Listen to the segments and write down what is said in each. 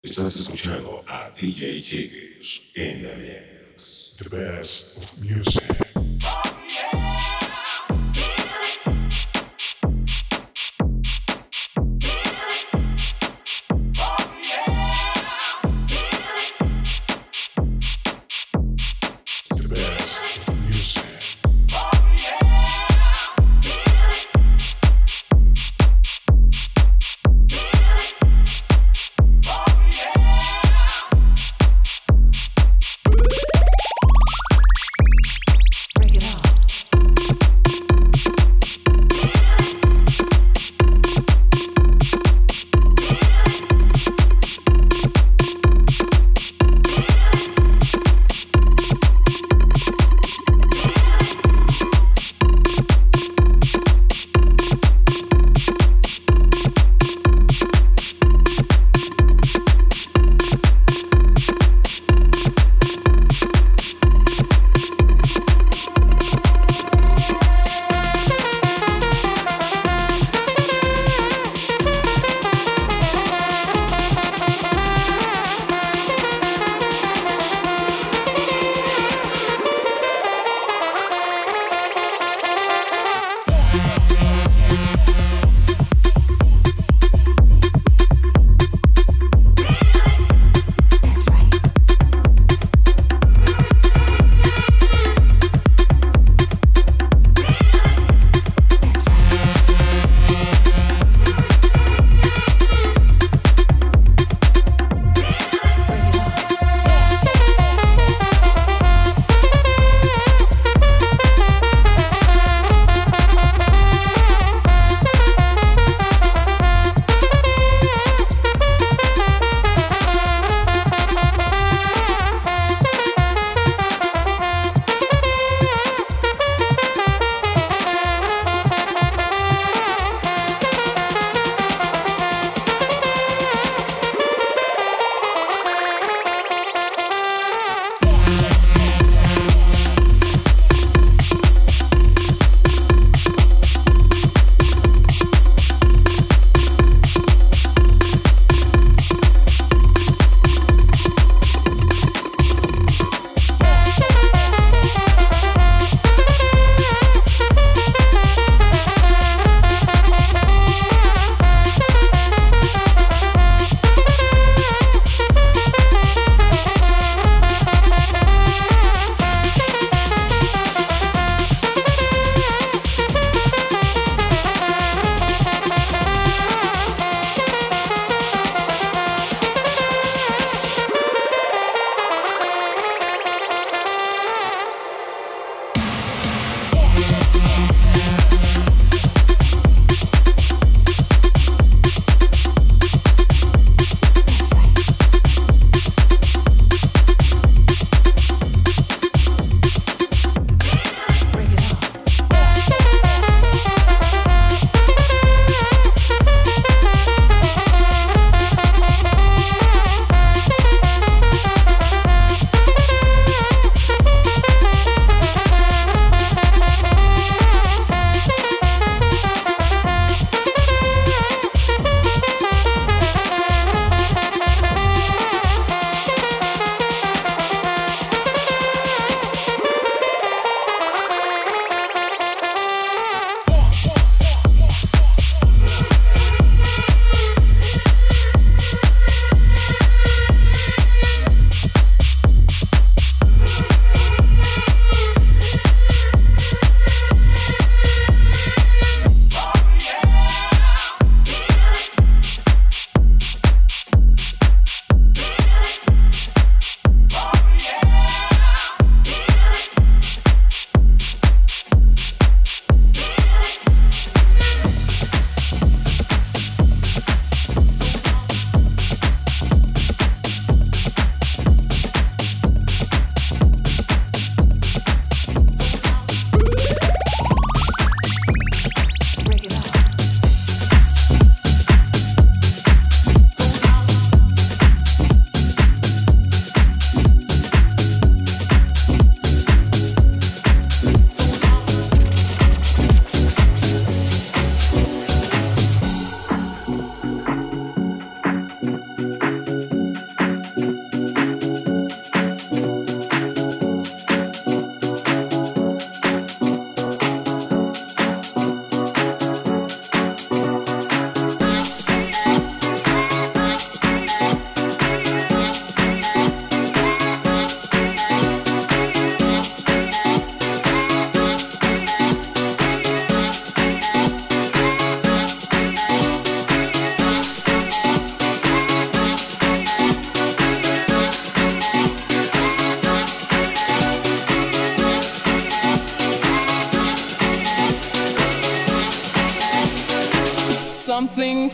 Estás escuchando a DJ Jiggers en la mix. The best of music.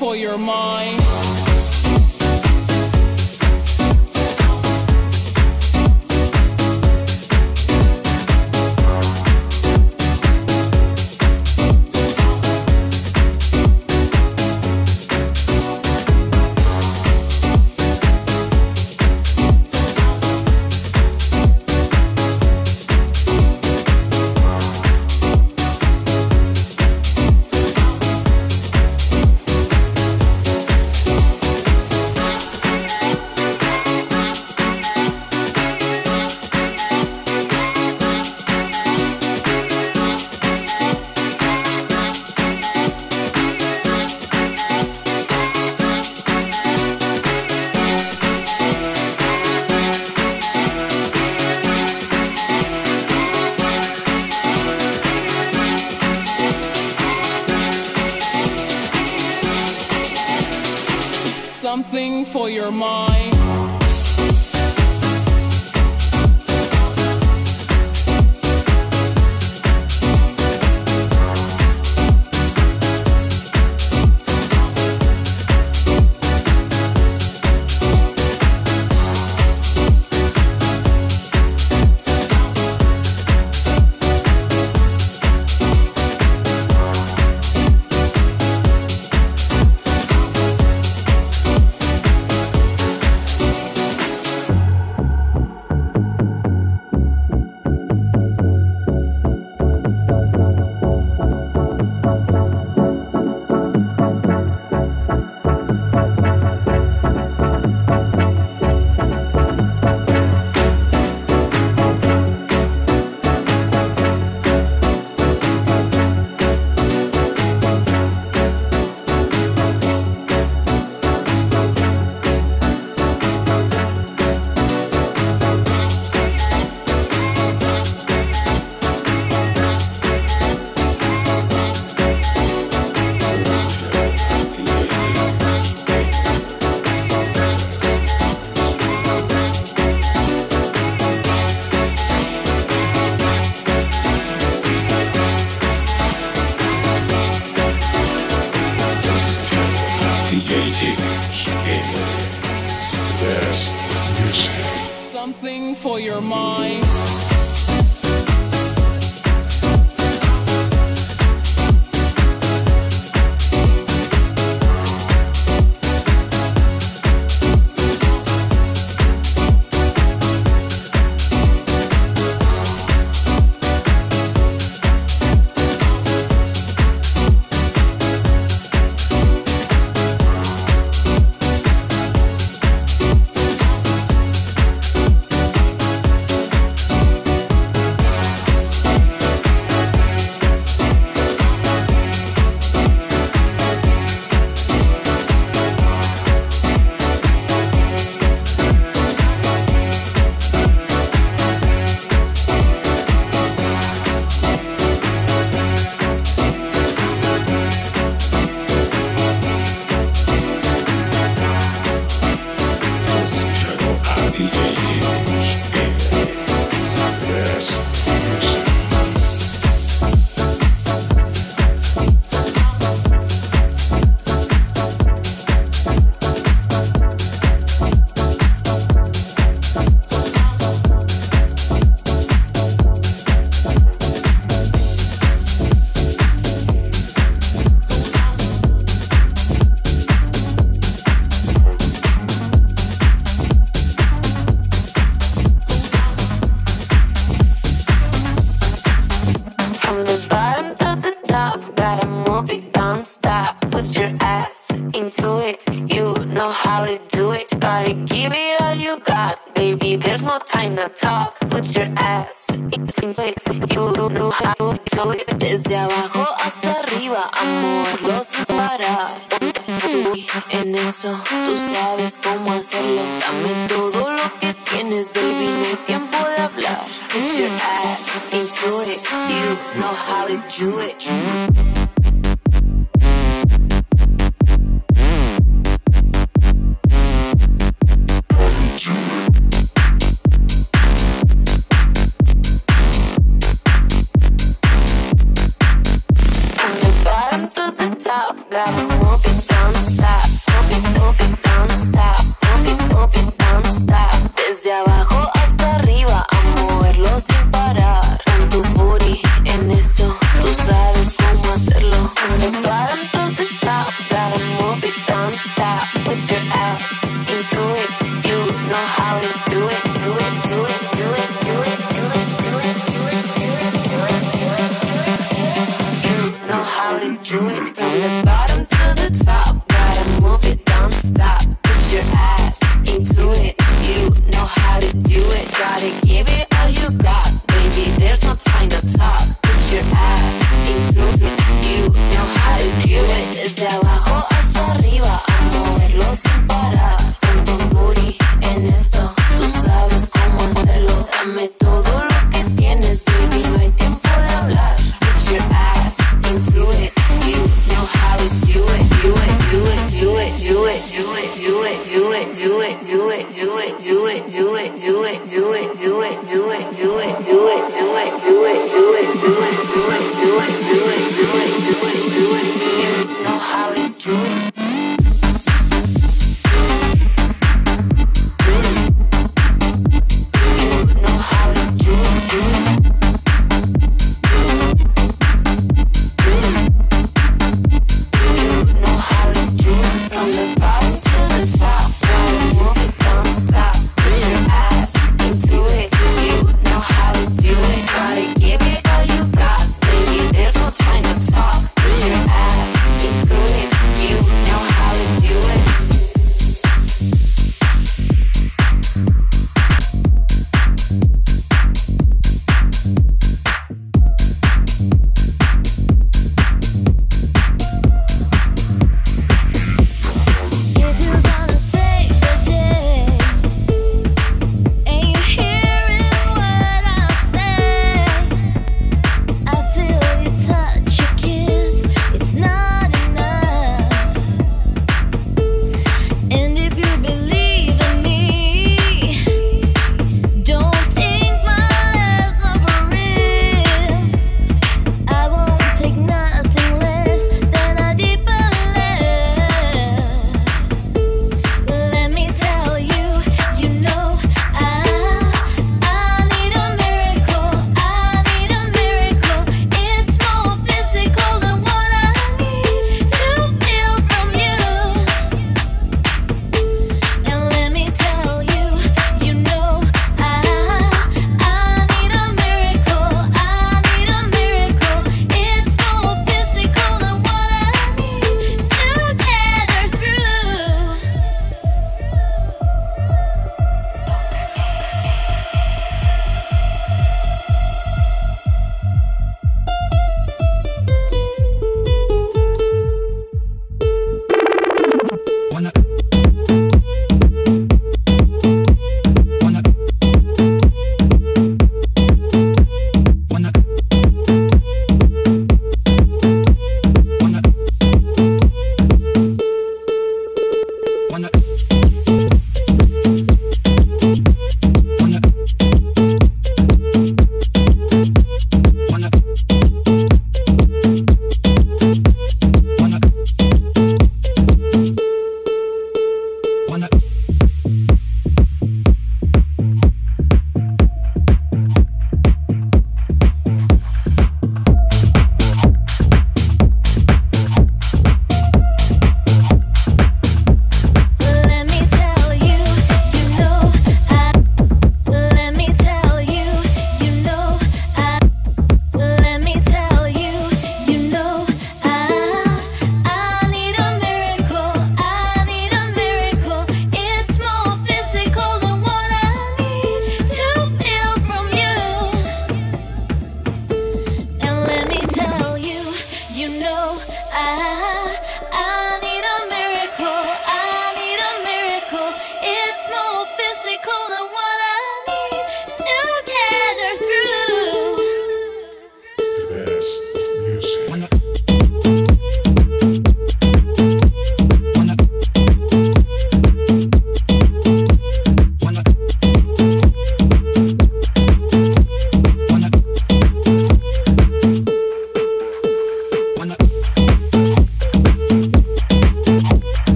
For your mind.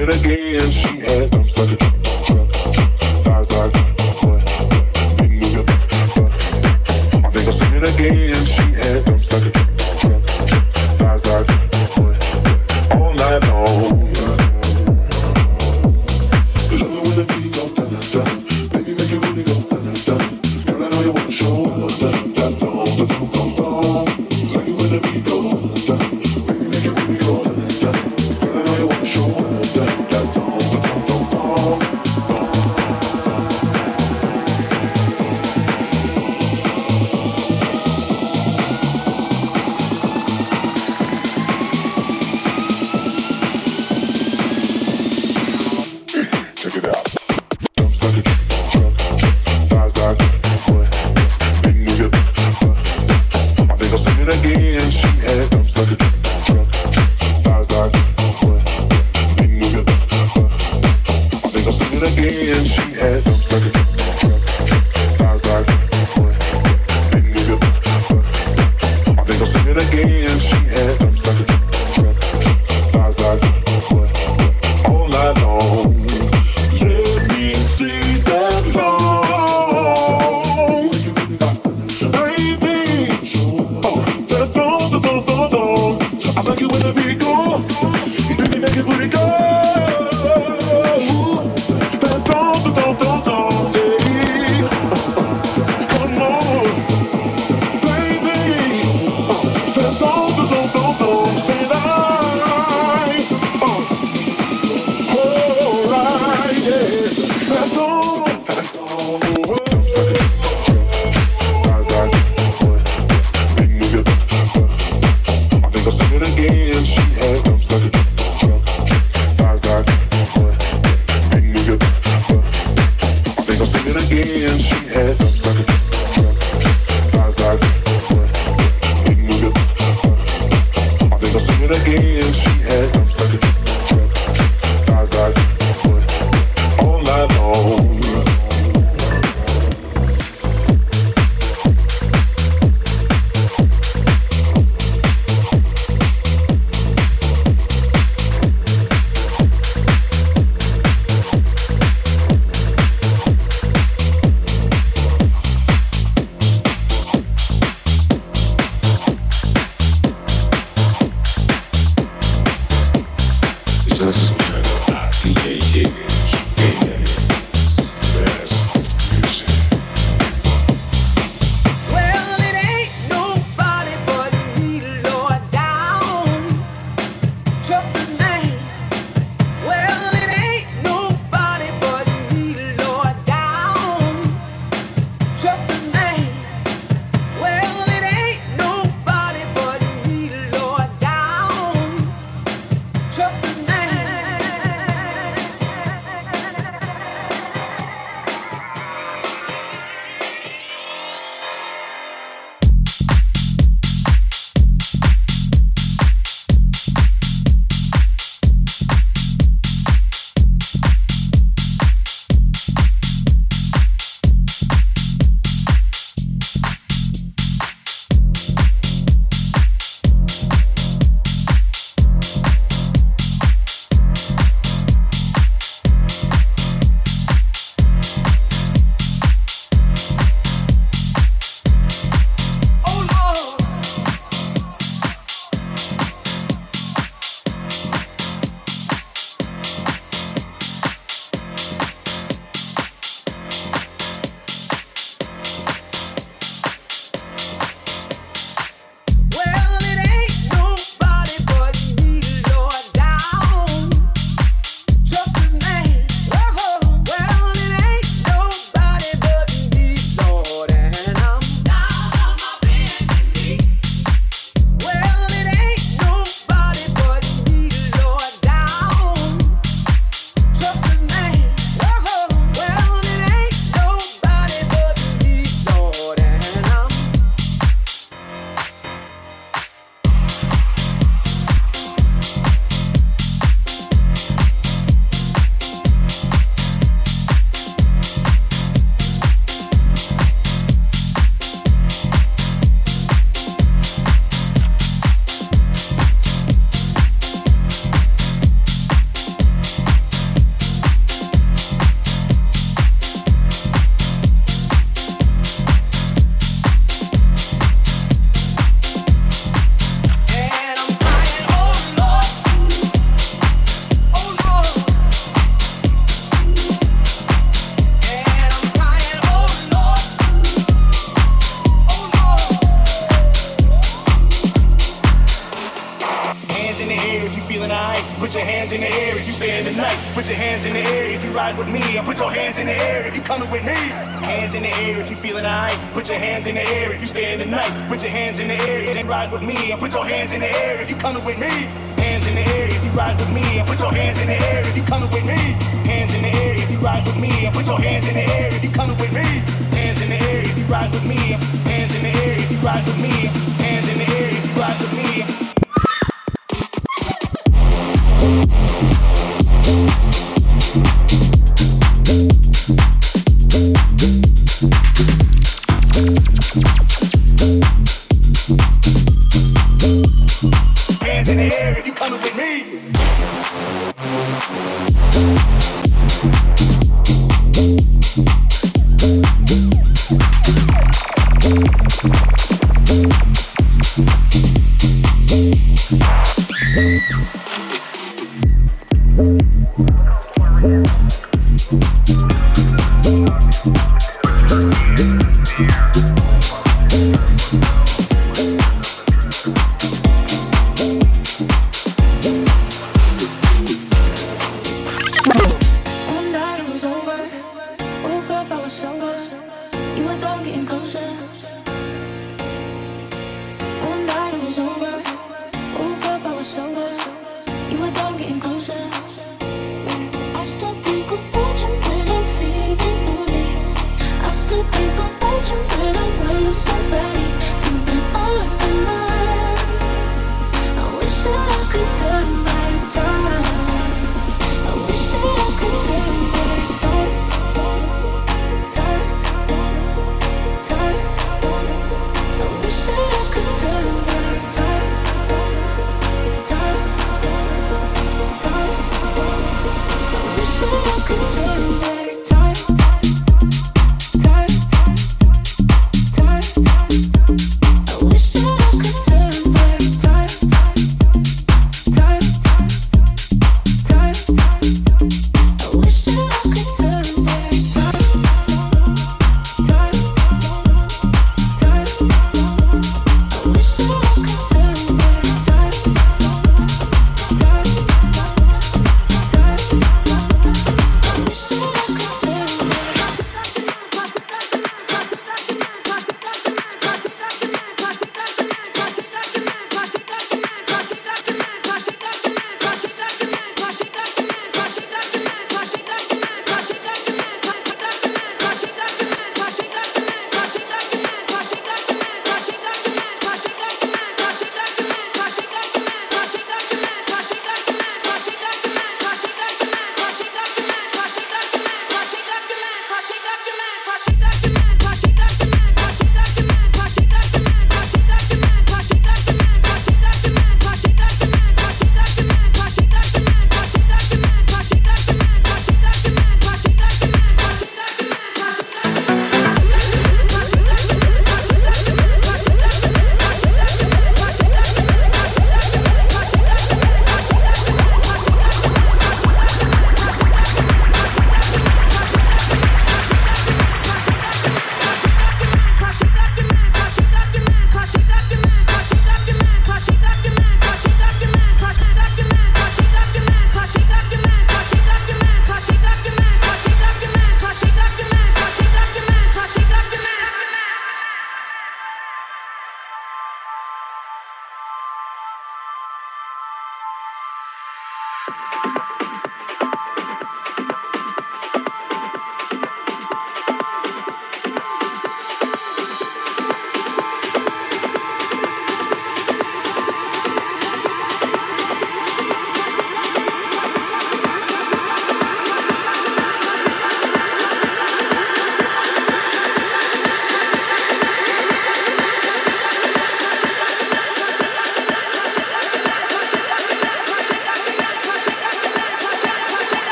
It again. She had dumps like a truck, she had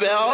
baby. Hold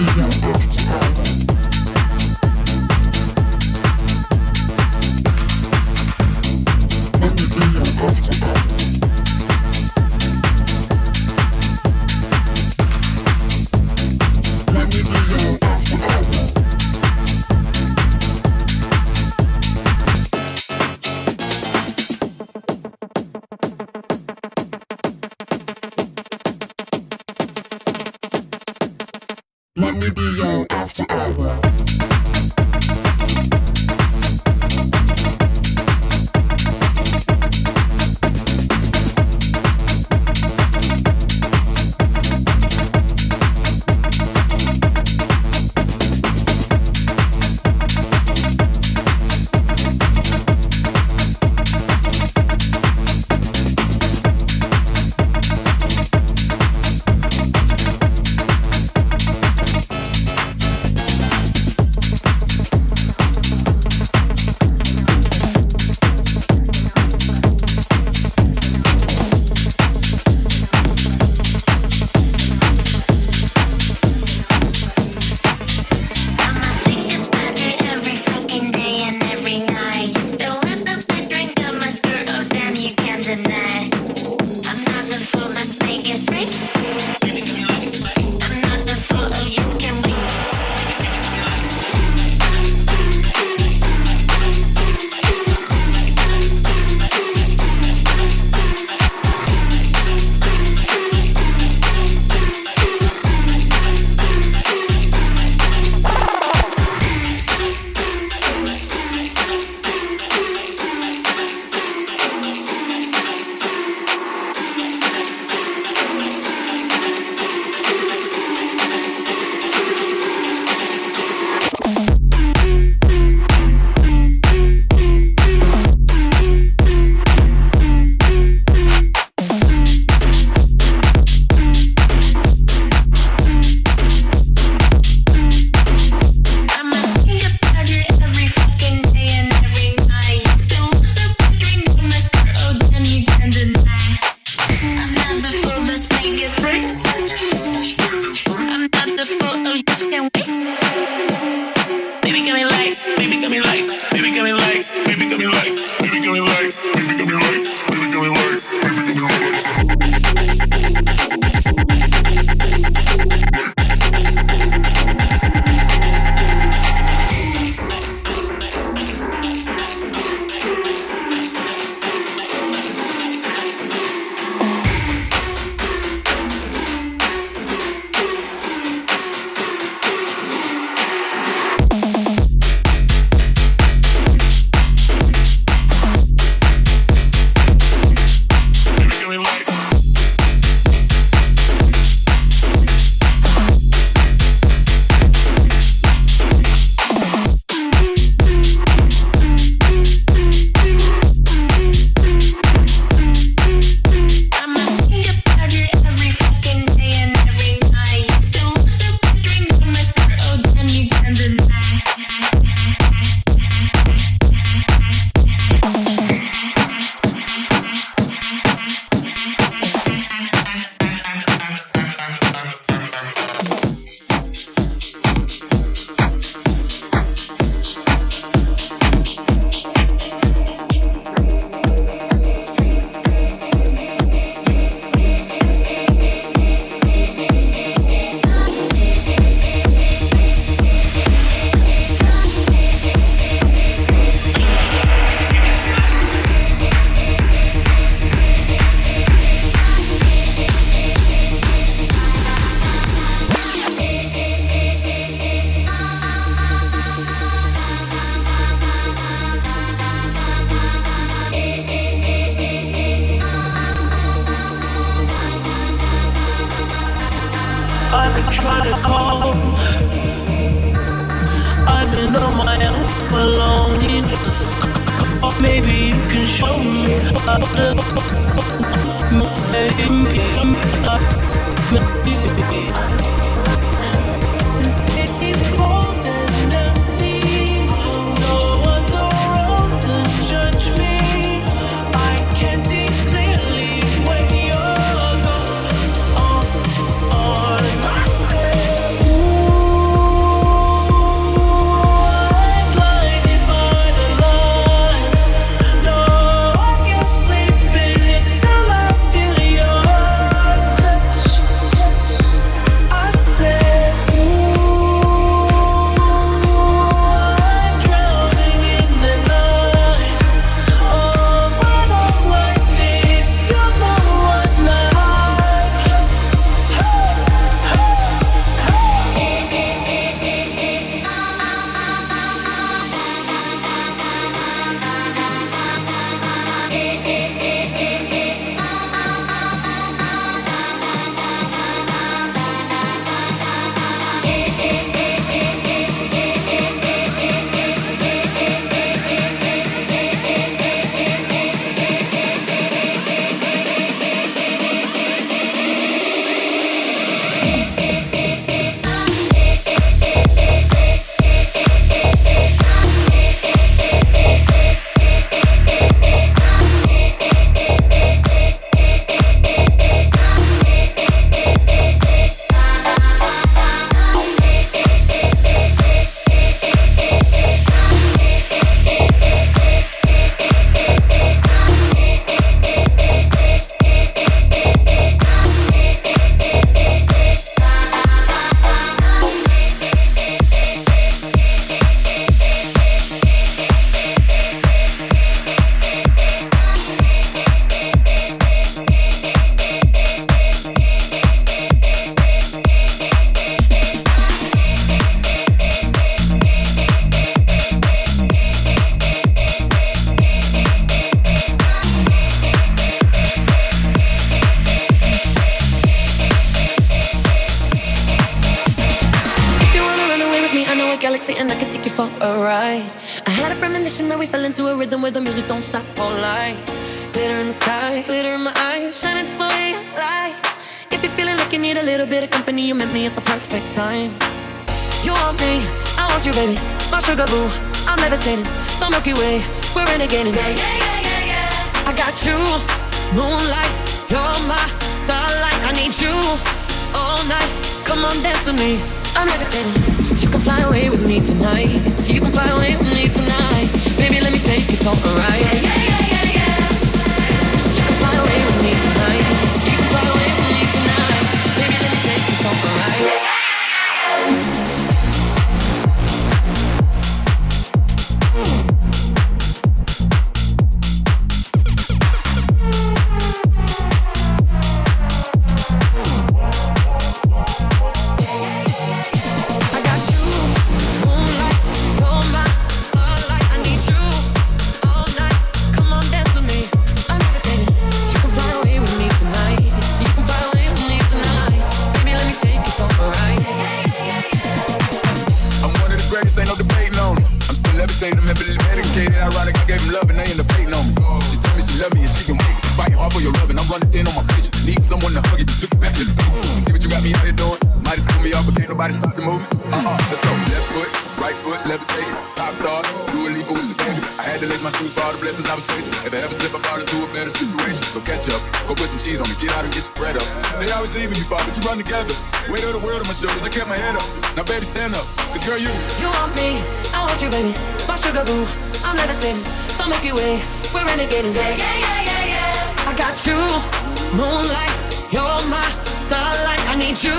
Let I'm still levitating, I'm heavily medicated. Ironic, I gave him love and they end up hating on me. She told me she love me and she can wait. Fighting hard for your love and I'm running thin on my patience. Need someone to hug you, took it back to the basics. See what you got me out here doing? Might threw me off, but can't nobody stop the movement. Uh-uh, let's go. Left foot, right foot, levitating. Pop star, Dua Lipa with the baby. I had to lace my shoes for all the blessings I was chasing. If I ever slip, I'm fall into a better situation. So catch up, go put some cheese on me, get out and get your bread up. They always leaving you, Bob, but you run together. Weight of the world on my shoulders, I kept my head up. Now, baby, stand up, cause girl, you. You want me, I want you, baby. My sugar boo, I'm levitating. The Milky Way, we're renegading. Yeah, yeah, yeah, yeah, yeah. I got you, moonlight, you're my starlight. I need you